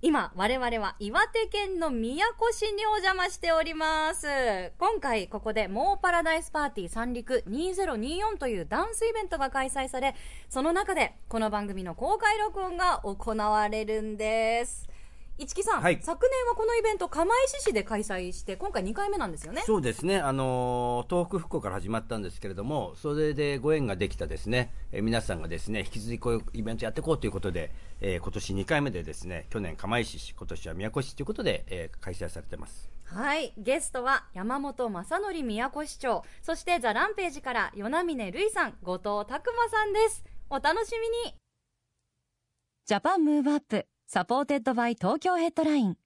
今、我々は岩手県の宮古市にお邪魔しております。今回、ここで、モーパラダイスパーティー三陸2024というダンスイベントが開催され、その中で、この番組の公開録音が行われるんです。市木さん、はい昨年はこのイベント、釜石市で開催して、今回2回目なんですよね。そうですねあのー東北復興から始まったんですけれどもそれでご縁ができたですね、えー皆さんがですね引き続きこういうイベントやっていこうということで、えー今年2回目でですね去年釜石市今年は宮古市ということで、えー開催されてますはい。ゲストは山本正徳宮古市長、そして THE RAMPAGE から与那嶺瑠唯さん、後藤拓磨さんです。お楽しみに Japan Move Up supported by Tokyo Headline。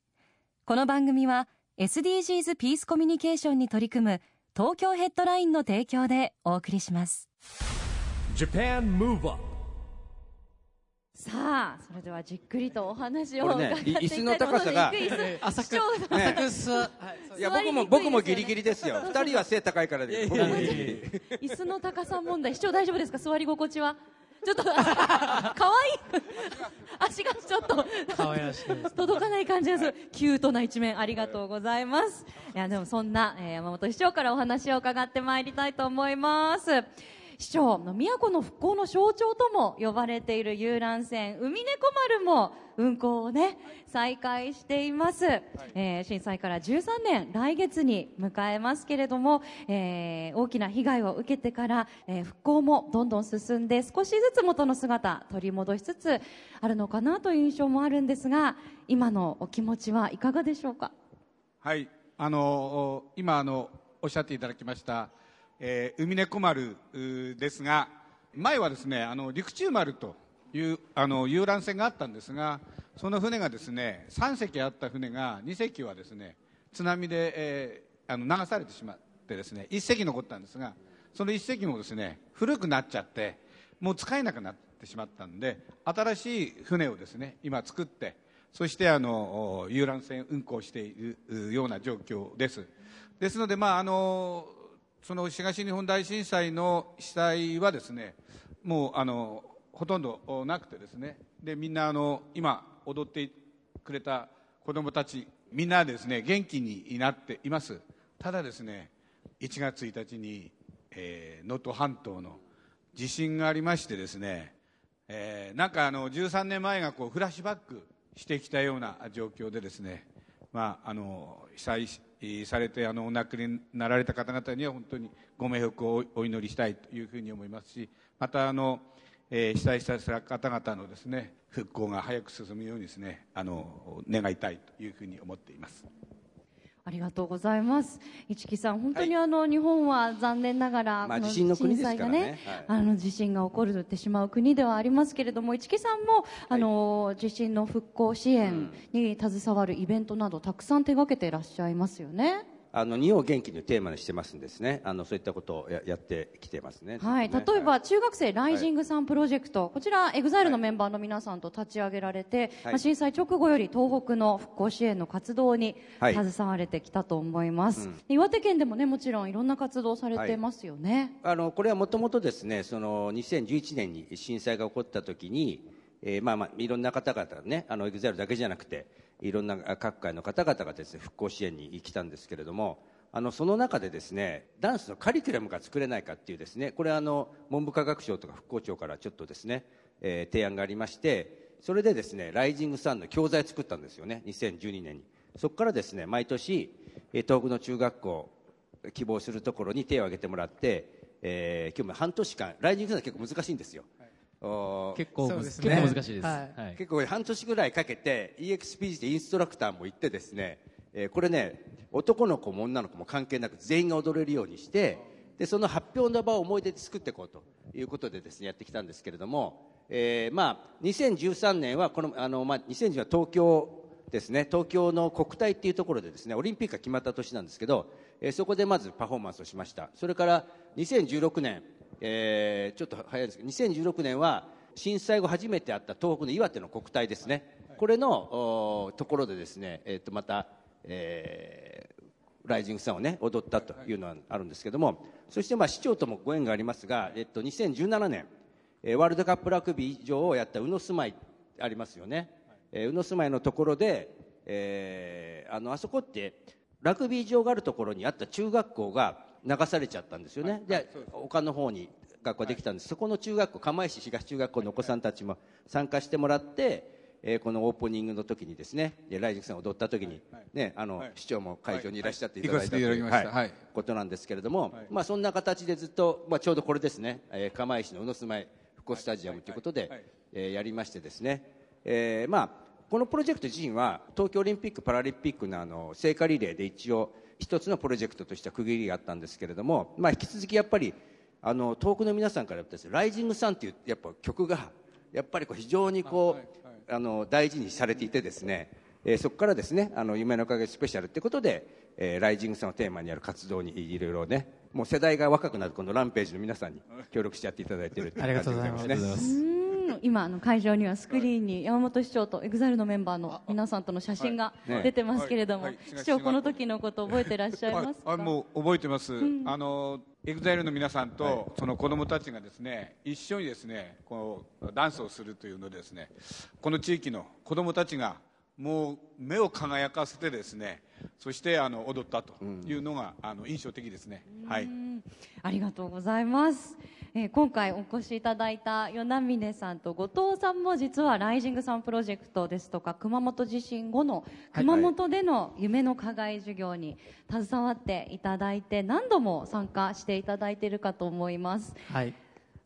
この番組は SDGs ピースコミュニケーションに取り組む東京ヘッドラインの提供でお送りします。Japan Move Up さあ、それではじっくりとお話を伺っていきたいい椅子の高さがと思います。椅子市長がね。いや僕も僕もギリギリですよ。二人は背高いからで椅子の高さ問題、市長大丈夫ですか？座り心地は？ちょっと、かわいい。足がちょっと、届かない感じです。キュートな一面、ありがとうございます。いや、でもそんな、えー山本市長からお話を伺ってまいりたいと思います。市長の宮古の復興の象徴とも呼ばれている遊覧船海猫丸も運航をね再開しています、えー震災から13年来月に迎えますけれども、えー大きな被害を受けてから、えー復興もどんどん進んで少しずつ元の姿取り戻しつつあるのかなという印象もあるんですが今のお気持ちはいかがでしょうか？はい、あの今あのおっしゃっていただきました、えー海猫丸ですが前はですねあの陸中丸というあの遊覧船があったんですがその船がですね3隻あった船が2隻はですね津波で、えーあの流されてしまってですね1隻残ったんですがその1隻もですね古くなっちゃってもう使えなくなってしまったんで新しい船をですね今作ってそしてあの遊覧船運航しているような状況です。ですので、まあ、あのその東日本大震災の被災はですねもうあのほとんどなくてですね。でみんなあの今踊ってくれた子どもたちみんなですね元気になっています。ただですね1月1日にえー能登、半島の地震がありましてですね、えーなんかあの13年前がこうフラッシュバックしてきたような状況でですね、まあ、あの被災されてあのお亡くなりになられた方々には本当にご冥福をお祈りしたいというふうに思いますしまたあの、えー被災した方々のですね復興が早く進むようにですねあの願いたいというふうに思っています。ありがとうございます。市木さん、本当にあの、日本は残念ながら、まあ地震の震災がはいあの、地震が起こるってしまう国ではありますけれども、市木さんも、あの、地震の復興支援に携わるイベントなど、たくさん手掛けていらっしゃいますよね。あの日本を元気にテーマにしてますんですね。あのそういったことをややってきてますね。はい、ずっ例えば中学生 Rising Sun プロジェクト、こちら EXILE のメンバーの皆さんと立ち上げられて、はい。まあ震災直後より東北の復興支援の活動にはい。携われてきたと思います、うん。岩手県でもねもちろんいろんな活動されてますよね、あのこれはもともとですねその2011年に震災が起こった時に、えーまあまあいろんな方々ねあの EXILE だけじゃなくていろんな各界の方々がですね復興支援に来たんですけれどもあのその中でですねダンスのカリキュラムが作れないかっていうですねこれあの文部科学省とか復興庁からちょっとですね、えー提案がありましてそれでですねライジングサンの教材作ったんですよね2012年にそこからですね毎年東北の中学校希望するところに手を挙げてもらって、えー今日も半年間ライジングサンは結構難しいんですよ、結構、そうですね。結構難しいです。はい。はい。結構半年ぐらいかけて EXPG でインストラクターも行ってですね、えーこれね男の子も女の子も関係なく全員が踊れるようにしてでその発表の場を思い出で作っていこうということでですねやってきたんですけれども、えーまあ、2013年はこのあの、まあ、2010は東京ですね東京の国体っていうところでですねオリンピックが決まった年なんですけど、えーそこでまずパフォーマンスをしました。それから2016年、えーちょっと早いですけど2016年は震災後初めてあった東北の岩手の国体ですね、これのおところでですね、えー、とまた、えーライジングさんをね踊ったというのはあるんですけどもそしてまあ市長ともご縁がありますが、えっと、2017年、えーワールドカップラグビー場をやった宇野住まいありますよね、えー宇野住まいのところで、えーあのあそこってラグビー場があるところにあった中学校が流されちゃったんですよね、で丘の方に学校ができたんです、そこの中学校釜石東中学校のお子さんたちも参加してもらって、えーこのオープニングの時にですねでライジングさん踊った時に、ねあの市長も会場にいらっしゃっていただいたとはい。はい。い。うことなんですけれども、まあ、そんな形でずっと、まあ、ちょうどこれですね、えー釜石の宇野住まい復興スタジアムということで、えーやりましてですね、えーまあ、このプロジェクト自身は東京オリンピック・パラリンピックのあの聖火リレーで一応一つのプロジェクトとしては区切りがあったんですけれども、まあ、引き続きやっぱりあの遠くの皆さんからです。ねライジングサンっていうやっぱ曲がやっぱりこう非常にこう、あの大事にされていてですね、えーそこからですねあの夢の影スペシャルということで、えーライジングさんをテーマにある活動にいろいろねもう世代が若くなるこのランページの皆さんに協力してやっていただいているありがとうございます今あの会場にはスクリーンに山本市長と EXILE のメンバーの皆さんとの写真がね出てますけれども、市長この時のこと覚えてらっしゃいますか？もう覚えてます、あのエグザイルの皆さんと、その子供たちがですね一緒にですねこうダンスをするというのでですねこの地域の子供たちがもう目を輝かせてですねそしてあの踊ったというのが、あの印象的ですね、はい。うんありがとうございます、えー今回お越しいただいた与那峰さんと後藤さんも実はライジングさんプロジェクトですとか熊本地震後の熊本での夢の課外授業に携わっていただいて何度も参加していただいているかと思います。はい。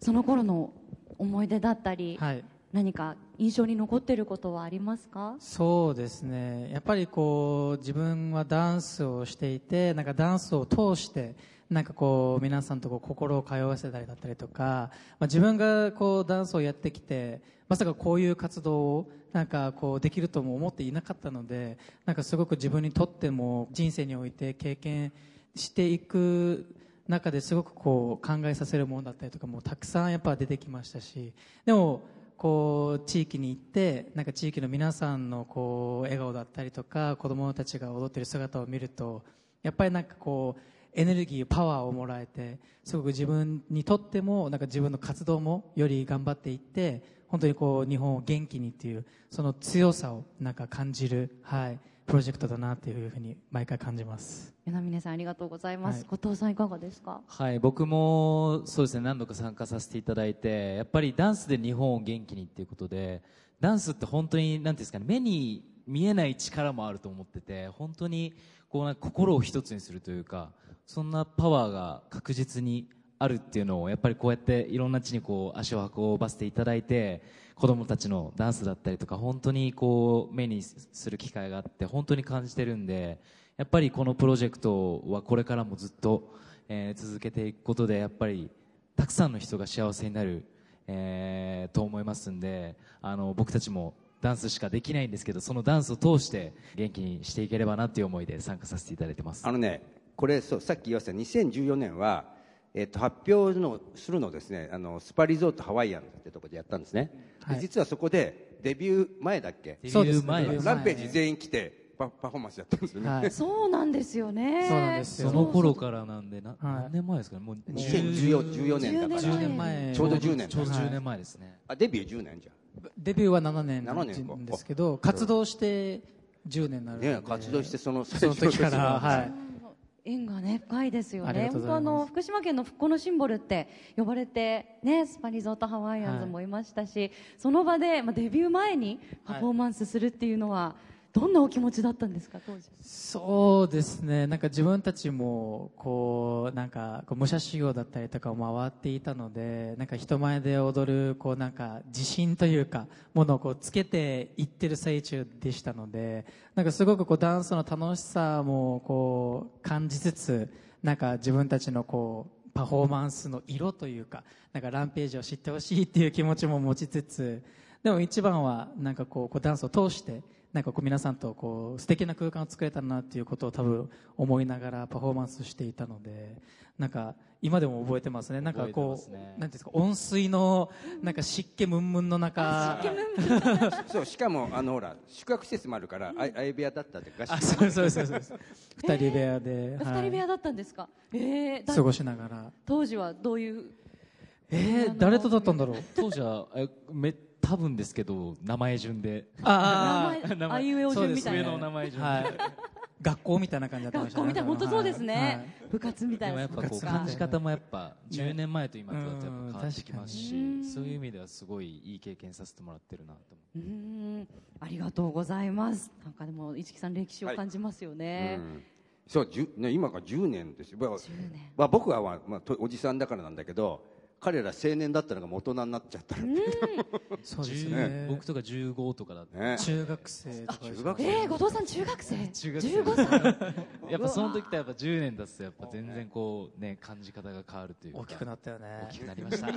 その頃の思い出だったり、はい。何か印象に残っていることはありますか？そうですね。やっぱりこう自分はダンスをしていてなんかダンスを通してなんかこう皆さんとこう心を通わせたりだったりとか、まあ、自分がこうダンスをやってきてまさかこういう活動をなんかこうできるとも思っていなかったのでなんかすごく自分にとっても人生において経験していく中ですごくこう考えさせるものだったりとかもたくさんやっぱ出てきましたしでもこう地域に行ってなんか地域の皆さんのこう笑顔だったりとか子供たちが踊ってる姿を見るとやっぱりなんかこうエネルギーパワーをもらえてすごく自分にとってもなんか自分の活動もより頑張っていって本当にこう日本を元気にっていうその強さをなんか感じる、はい、プロジェクトだなっていうふうに毎回感じます。与那峰さんありがとうございます、はい。後藤さんいかがですか？はい、僕もそうですね何度か参加させていただいてやっぱりダンスで日本を元気にっていうことでダンスって本当に何ていうんですかね目に見えない力もあると思ってて本当にこうなんか心を一つにするというかそんなパワーが確実にあるっていうのをやっぱりこうやっていろんな地にこう足を運ばせていただいて子供たちのダンスだったりとか本当にこう目にする機会があって本当に感じてるんでやっぱりこのプロジェクトはこれからもずっと、えー続けていくことでやっぱりたくさんの人が幸せになる、えーと思いますんであの僕たちもダンスしかできないんですけどそのダンスを通して元気にしていければなという思いで参加させていただいてます。あのねこれそうさっき言いました。2014年は、えっと発表のするのをですねあのスパリゾートハワイアンってところでやったんですね、ではい。実はそこでデビュー前だっけ？デビそうですランページ全員来てパパフォーマンスやったんですよね、はい、そうなんですよね。そうなんですよ。その頃からなんでな、はい。何年前ですかね？もう2014 14年だから。10 10年前。ちょうど10年。ちょうどはい10年前ですね、あデビュー10年じデビューは7年7年かなんですけど活動して10年になるね活動してそのその時からはい縁がね深いですよね。本当あの福島県の復興のシンボルって呼ばれてねスパリゾートハワイアンズもいましたし、その場でまあデビュー前にパフォーマンスするっていうのは、どんなお気持ちだったんですか当時。そうですねなんか自分たちもこうなんか武者修行だったりとかを回っていたのでなんか人前で踊るこうなんか自信というかものをこうつけていってる最中でしたのでなんかすごくこうダンスの楽しさもこう感じつつなんか自分たちのこうパフォーマンスの色というかなんかランページを知ってほしいっていう気持ちも持ちつつでも一番はなんかこうダンスを通してなんかこう皆さんとこう素敵な空間を作れたなっていうことを多分思いながらパフォーマンスしていたのでなんか今でも覚えてますね。なんかこう、ね、なんですか温水のなんか湿気ムンムンの中。そうしかもあのほら宿泊施設もあるから、あ相部屋だったってあそうそうそうそう。二人部屋で、二、人部屋だったんですか、えー、過ごしながら。当時はどういう？えー、誰とだったんだろう？当時はえめ多分ですけど名前順で。ああ。名前あいうえお順みたいな。の名前順はい。学校みたいな感じだった学校みたいな本当そうですね、部活みたいな。やっぱこう感じ方もやっぱ10年前と今とだとやっぱ変わってきますし、そういう意味ではすごいいい経験させてもらってるなと思うん。ありがとうございます。なんかでも市木さん歴史を感じますよね、はいそうね、今から10年ですよ、まあ、僕は、まあ、おじさんだからなんだけど彼ら青年だったのが大人になっちゃった そうですね。僕とか15とかだった、ね、中学生とか中学生。えー、後藤さん中学生？中学生。15歳？やっぱその時とやっぱ10年経つとやっぱ全然こうね感じ方が変わるというか。大きくなったよね。大きくなりました。ね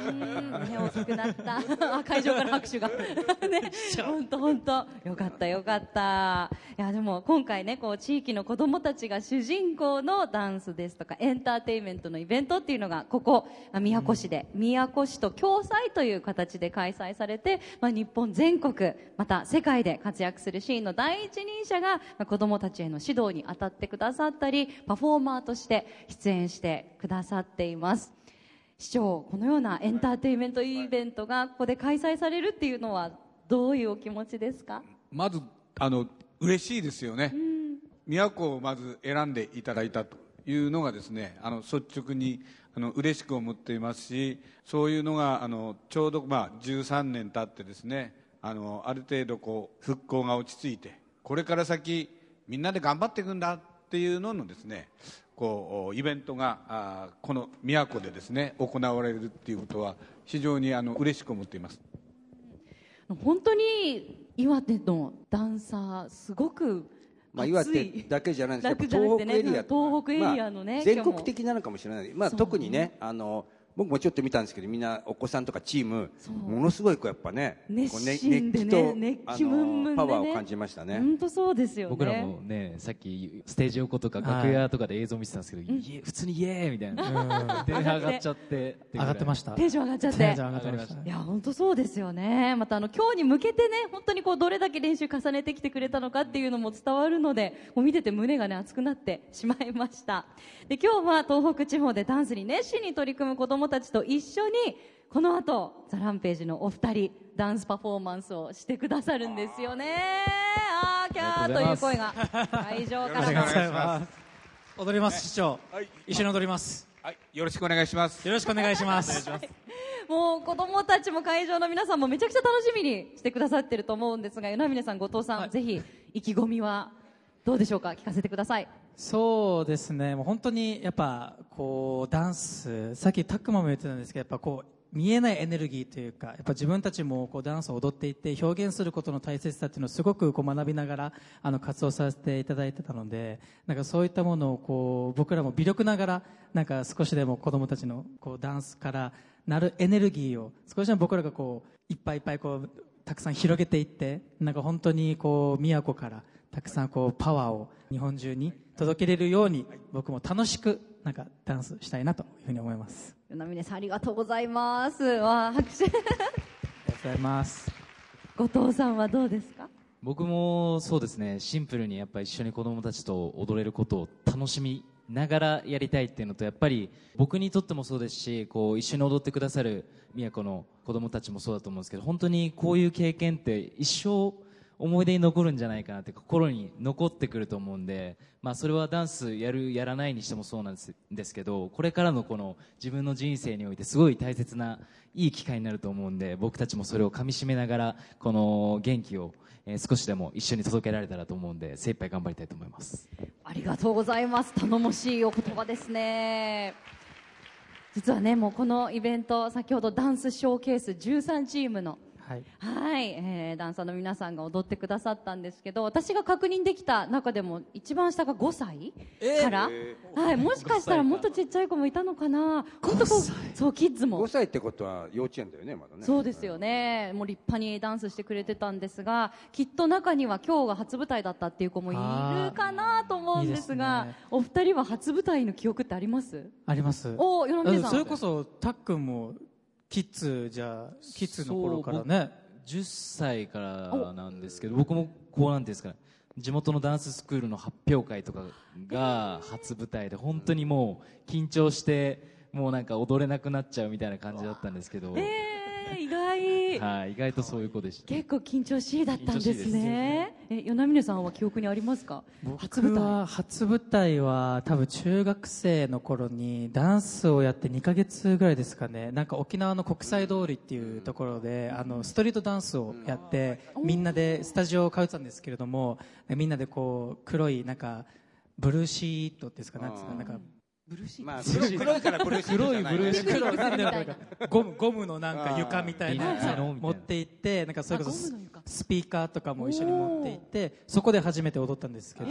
大きくなった。会場から拍手が。ね。本当本当。よかったよかった。いやでも今回ねこう地域の子供たちが主人公のダンスですとかエンターテインメントのイベントっていうのがここ宮古市で、うん宮古市と共催という形で開催されて、まあ、日本全国また世界で活躍するシーンの第一人者が、まあ、子どもたちへの指導に当たってくださったりパフォーマーとして出演してくださっています。市長このようなエンターテインメントイベントがここで開催されるっていうのはどういうお気持ちですか？まずあの嬉しいですよね、宮古をまず選んでいただいたというのがですねあの率直にあの嬉しく思っていますしそういうのがあのちょうど、まあ、13年経ってですねあのある程度こう復興が落ち着いてこれから先みんなで頑張っていくんだっていうののですねこうイベントがあこの宮古でですね行われるっていうことは非常にあの嬉しく思っています。本当に岩手のダンサーすごくまあ、岩手だけじゃないんですけど、東北エリア、東北エリアのね、まあ、全国的なのかもしれない、まあ、特にねあの僕もちょっと見たんですけどみんなお子さんとかチームものすごいこうやっぱね熱心でね熱気ムンムンで、ね、パワーを感じましたね。本当そうですよね。僕らもねさっきステージ横とか楽屋とかで映像見てたんですけど、はい、普通にイエーイみたいな。テンション上がっちゃって。上がってました。テンション上がっちゃって。テンション上がってましたいや本当そうですよね。またあの今日に向けてね本当にこうどれだけ練習重ねてきてくれたのかっていうのも伝わるのでもう見てて胸がね熱くなってしまいました。で今日は東北地方でダンスに熱心に取り組む子どもたちと一緒にこの後ザランページのお二人ダンスパフォーマンスをしてくださるんですよね。あーキャーという声が会場から踊ります市長、はい、一緒に踊ります。はい。よろしくお願いします。よろしくお願いします。もう子供たちも会場の皆さんもめちゃくちゃ楽しみにしてくださってると思うんですが与那嶺さん後藤さん、はい、ぜひ意気込みはどうでしょうか？聞かせてください。そうですね。もう本当にやっぱこうダンスさっきタックマも言ってたんですけどやっぱこう見えないエネルギーというかやっぱ自分たちもこうダンスを踊っていて表現することの大切さっていうのをすごくこう学びながらあの活動させていただいてたのでなんかそういったものをこう僕らも微力ながらなんか少しでも子供たちのこうダンスからなるエネルギーを少しでも僕らがこういっぱいいっぱいこうたくさん広げていってなんか本当にこう宮古からたくさんこうパワーを日本中に届けれるように僕も楽しくなんかダンスしたいなというふうに思います。与那嶺さんありがとうございます。わ拍手。ありがとうございます。後藤さんはどうですか？僕もそうですね。シンプルにやっぱ一緒に子供たちと踊れることを楽しみながらやりたいっていうのとやっぱり僕にとってもそうですしこう一緒に踊ってくださる宮古の子供たちもそうだと思うんですけど本当にこういう経験って一生思い出に残るんじゃないかなって心に残ってくると思うんで、まあ、それはダンスやるやらないにしてもそうなんですですけどこれからのこの自分の人生においてすごい大切ないい機会になると思うんで僕たちもそれをかみしめながらこの元気を、えー、少しでも一緒に届けられたらと思うんで精一杯頑張りたいと思います。ありがとうございます。頼もしいお言葉ですね。実はねもうこのイベント先ほどダンスショーケース13チームのはい、はい、えーダンサーの皆さんが踊ってくださったんですけど私が確認できた中でも一番下が5歳から、はい、もしかしたらもっとちっちゃい子もいたのかな。本当こうそうキッズも。5歳ってことは幼稚園だよねまだね。そうですよね、もう立派にダンスしてくれてたんですが、きっと中には今日が初舞台だったっていう子もいるかなと思うんですが、いいですね。お二人は初舞台の記憶ってあります？あります。おー、よろみさん。それこそたっくんもキッズじゃあキッズの頃からね。10歳からなんですけど僕もこうなんていうんですかね。地元のダンススクールの発表会とかが初舞台で本当にもう緊張してもうなんか踊れなくなっちゃうみたいな感じだったんですけど、えー、意外。はい、意外とそういう子でした結構緊張しいだったんですね。え、与那嶺さんは記憶にありますか？初僕舞台。は初舞台は多分中学生の頃にダンスをやって2ヶ月ぐらいですかねなんか沖縄の国際通りっていうところであのストリートダンスをやってみんなでスタジオを通ってたんですけれどもみんなでこう黒いなんかブルーシートですかなんですかなんかブルーシート。まあ黒い黒いからブルーシート黒いじゃないブルーシートななんかゴムゴムのなんか床みたいな。やつあーを持って行ってなんかそれこそスピーカーとかも一緒に持って行ってそこで初めて踊ったんですけど、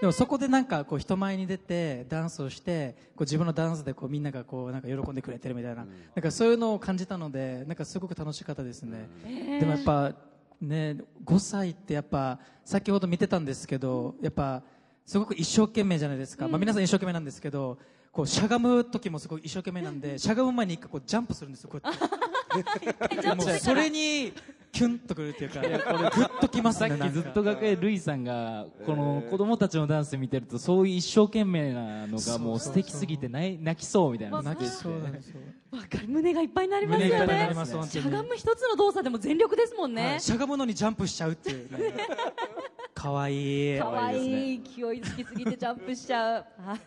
でもそこでなんかこう人前に出てダンスをしてこう自分のダンスでこうみんながこうなんか喜んでくれてるみたいな,、なんかそういうのを感じたのでなんかすごく楽しかったですね、でもやっぱね5歳ってやっぱ先ほど見てたんですけどやっぱすごく一生懸命じゃないですか、まあ、皆さん一生懸命なんですけどこうしゃがむ時もすごい一生懸命なんでしゃがむ前に一回こうジャンプするんですよこうやって。もうそれにキュンとくるっていうかグッときますさねなんか。っきずっと楽屋でルイさんがこの子供たちのダンス見てるとそういう一生懸命なのがもう素敵すぎて泣きそうみたいな。泣きそうなんですよ。わかる。胸がいっぱいになりますよね。胸がいっぱいになります本当にしゃがむ一つの動作でも全力ですもんね。はい。しゃがむのにジャンプしちゃうっていうね かわいいかわいい勢いつきすぎてジャンプしちゃう。はい。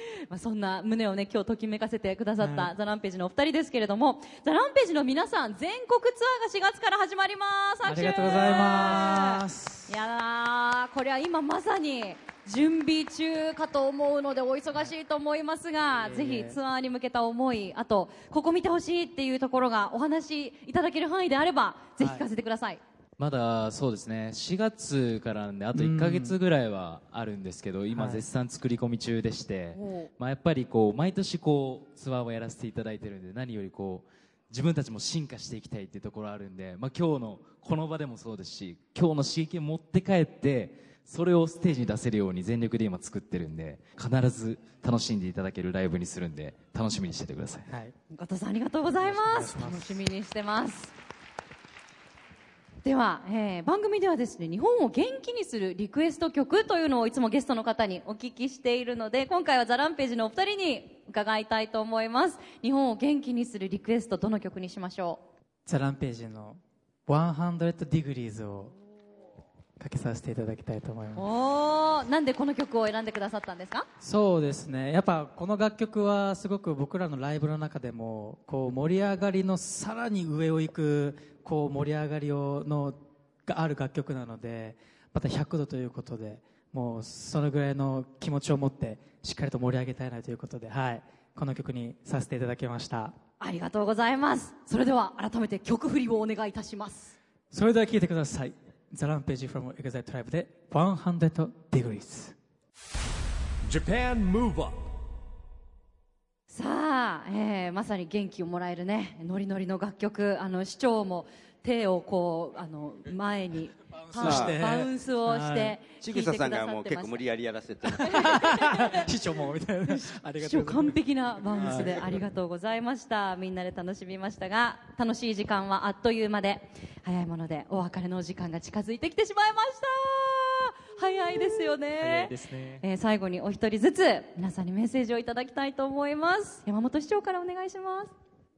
まあそんな胸をね、今日ときめかせてくださったザランページのお二人ですけれども、ザランページの皆さん、全国ツアーが4月から始まります。ありがとうございますいやー、これは今まさに準備中かと思うのでお忙しいと思いますが、ぜひツアーに向けた思い、あと、ここ見てほしいっていうところがお話しいただける範囲であれば、ぜひ聞かせてください。まだそうですね。4月からなんであと1か月ぐらいはあるんですけど今はい。絶賛作り込み中でして、おう。まあ、やっぱりこう毎年こうツアーをやらせていただいてるんで何よりこう自分たちも進化していきたいっていうところあるんで、まあ、今日のこの場でもそうですし今日の刺激を持って帰ってそれをステージに出せるように全力で今作ってるんで必ず楽しんでいただけるライブにするんで楽しみにしててください。はい。後藤さんありがとうございます。楽しみにしてますでは、えー番組ではですね日本を元気にするリクエスト曲というのをいつもゲストの方にお聞きしているので今回はザランページのお二人に伺いたいと思います。日本を元気にするリクエストどの曲にしましょザランページの100 Degrees をかけさせていただきたいと思いうます。おーなんでこの曲を選んでくださったんですか？そうですね。やっぱこの楽曲はすごく僕らのライブの中でもこう盛り上がりのさらに上を行くこう盛り上がりをのがある楽曲なのでまた100度ということでもうそのぐらいの気持ちを持ってしっかりと盛り上げたいなということで、はい、この曲にさせていただきました。ありがとうございます。それでは改めて曲振りをお願いいたします。それでは聴いてください。ザランページ from EXILE TRIBE で100 Degrees Japan Move Up さあ、えーまさに元気をもらえるねノリノリの楽曲あの市長も手をこうあの前にバウンスして。バウンスをしはてちぐささんがもう結構無り理やりやらせて市長もみたいな。市長完璧なバウンスでありがとうございました。みんなで楽しみましたが楽しい時間はあっという間で早いものでお別れのお時間が近づいてきてしまいました早いですよね。ね。えー最後にお一人ずつ皆さんにメッセージをいただきたいと思います。山本市長からお願いします。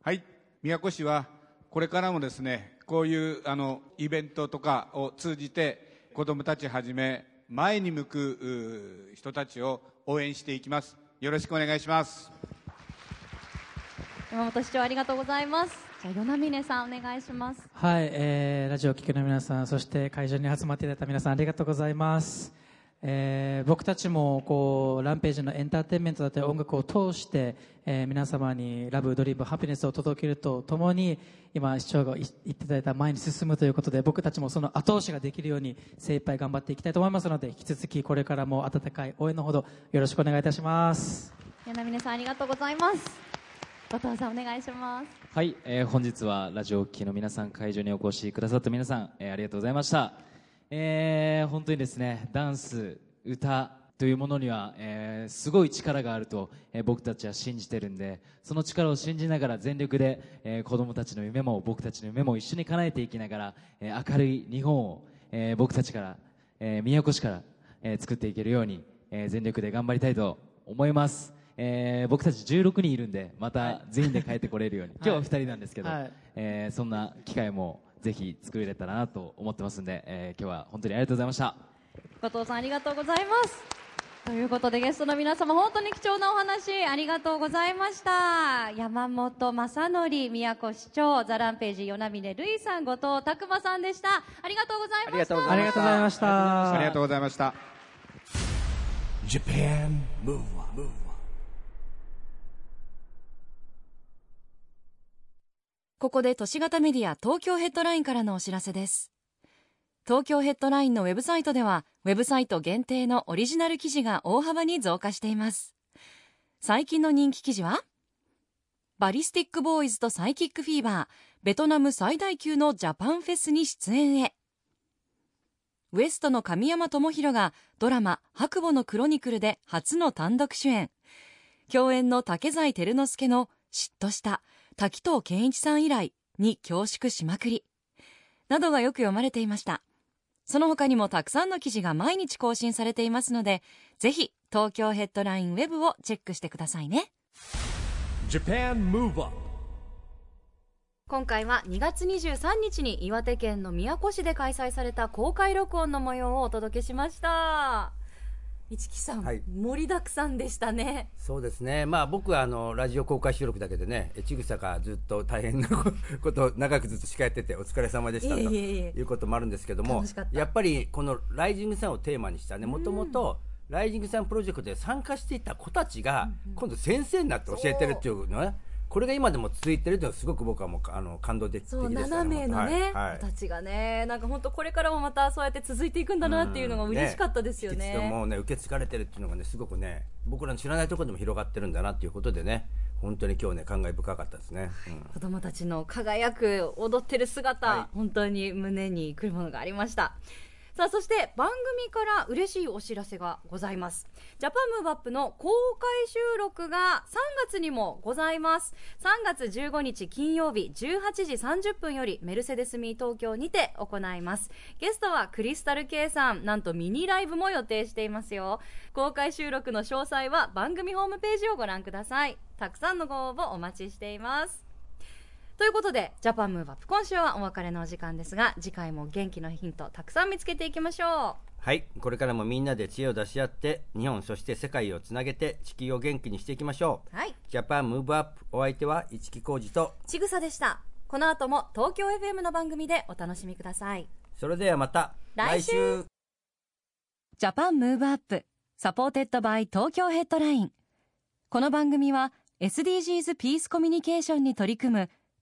はい。宮古市はこれからもですねこういうあのイベントとかを通じて子どもたちはじめ前に向くう人たちを応援していきます。よろしくお願いします。山本市長ありがとうございますじゃあ与那嶺さんお願いします。はい、えーラジオを聴きの皆さんそして会場に集まっていただいた皆さんありがとうございます、えー僕たちもこうランページのエンターテインメントだったり音楽を通して、えー皆様にラブドリームハピネスを届けるとともに今市長が言っていただいた前に進むということで僕たちもその後押しができるように精一杯頑張っていきたいと思いますので引き続きこれからも温かい応援のほどよろしくお願いいたします。柳峰さんありがとうございます後藤さんお願いします。はい、えー本日はラジオを聴きの皆さん会場にお越しくださった皆さん、えーありがとうございました、えー本当にですねダンス歌というものには、えーすごい力があると、えー僕たちは信じてるんでその力を信じながら全力で、えー子供たちの夢も僕たちの夢も一緒に叶えていきながら、えー明るい日本を、えー僕たちから、えー宮古市から、えー作っていけるように、えー全力で頑張りたいと思います、えー僕たち16人いるんでまた全員で帰ってこれるように、今日は2人なんですけど、はい。えーそんな機会もぜひ作れたらなと思ってますんで、えー今日は本当にありがとうございました。後藤さんありがとうございます。ということでゲストの皆様本当に貴重なお話ありがとうございました。山本正則宮古市長ザランページ与那峰瑠衣さん後藤拓馬さんでした。ありがとうございました。ありがとうございまありがとうございました。ありがとうございました Japan Move Up ここで都市型メディア東京ヘッドラインからのお知らせです。東京ヘッドラインのウェブサイトではウェブサイト限定のオリジナル記事が大幅に増加しています。最近の人気記事はバリスティックボーイズとサイキックフィーバーベトナム最大級のジャパンフェスに出演へ。ウエストの神山智弘がドラマ「白母のクロニクル」で初の単独主演。共演の竹財輝之助の嫉妬した滝藤健一さん以来に恐縮しまくり。などがよく読まれていました。その他にもたくさんの記事が毎日更新されていますのでぜひ東京ヘッドラインウェブをチェックしてくださいね。Japan Move Up 今回は2月23日に岩手県の宮古市で開催された公開録音の模様をお届けしました市木さん、はい。盛りだくさんでしたね。そうですね、まあ、僕はあのラジオ公開収録だけでね、えちぐさがずっと大変な ことを長くずっと司会やってて、お疲れ様でしたということもあるんですけどもやっぱりこのライジングさんをテーマにしたね、もともとライジングさんプロジェクトで参加していた子たちが、今度、先生になって教えてるっていうのね。これが今でも続いてるというのはすごく僕はもうあの感動的でそうした7名のね、はいはい。子たちがねなんか本当これからもまたそうやって続いていくんだなっていうのが嬉しかったですよね。引き継ぎもうね受け継がれてるっていうのがねすごくね僕らの知らないところでも広がってるんだなっていうことでね本当に今日ね感慨深かったですね、うん。子供たちの輝く踊ってる姿、はい。本当に胸にくるものがありましたさあそして番組から嬉しいお知らせがございます。ジャパンムーブアップの公開収録が3月にもございます。3月15日金曜日18時30分よりメルセデスミー東京にて行います。ゲストはクリスタル K さんなんとミニライブも予定していますよ。公開収録の詳細は番組ホームページをご覧ください。たくさんのご応募お待ちしています。ということで、ジャパンムーブアップ、今週はお別れのお時間ですが、次回も元気のヒントたくさん見つけていきましょはいこれからもみんなで知恵を出し合って日本そして世界をつなげて地球を元気にしていきましょうう。はい。 Japan Move Up お相手は一木広治とちぐさでした。この後も東京 FM の番組でお楽しみください。それではまた来週 Japan Move Up supported by 東京ヘッドラインこの番組は SDGs ピースコミュニケーションに取り組む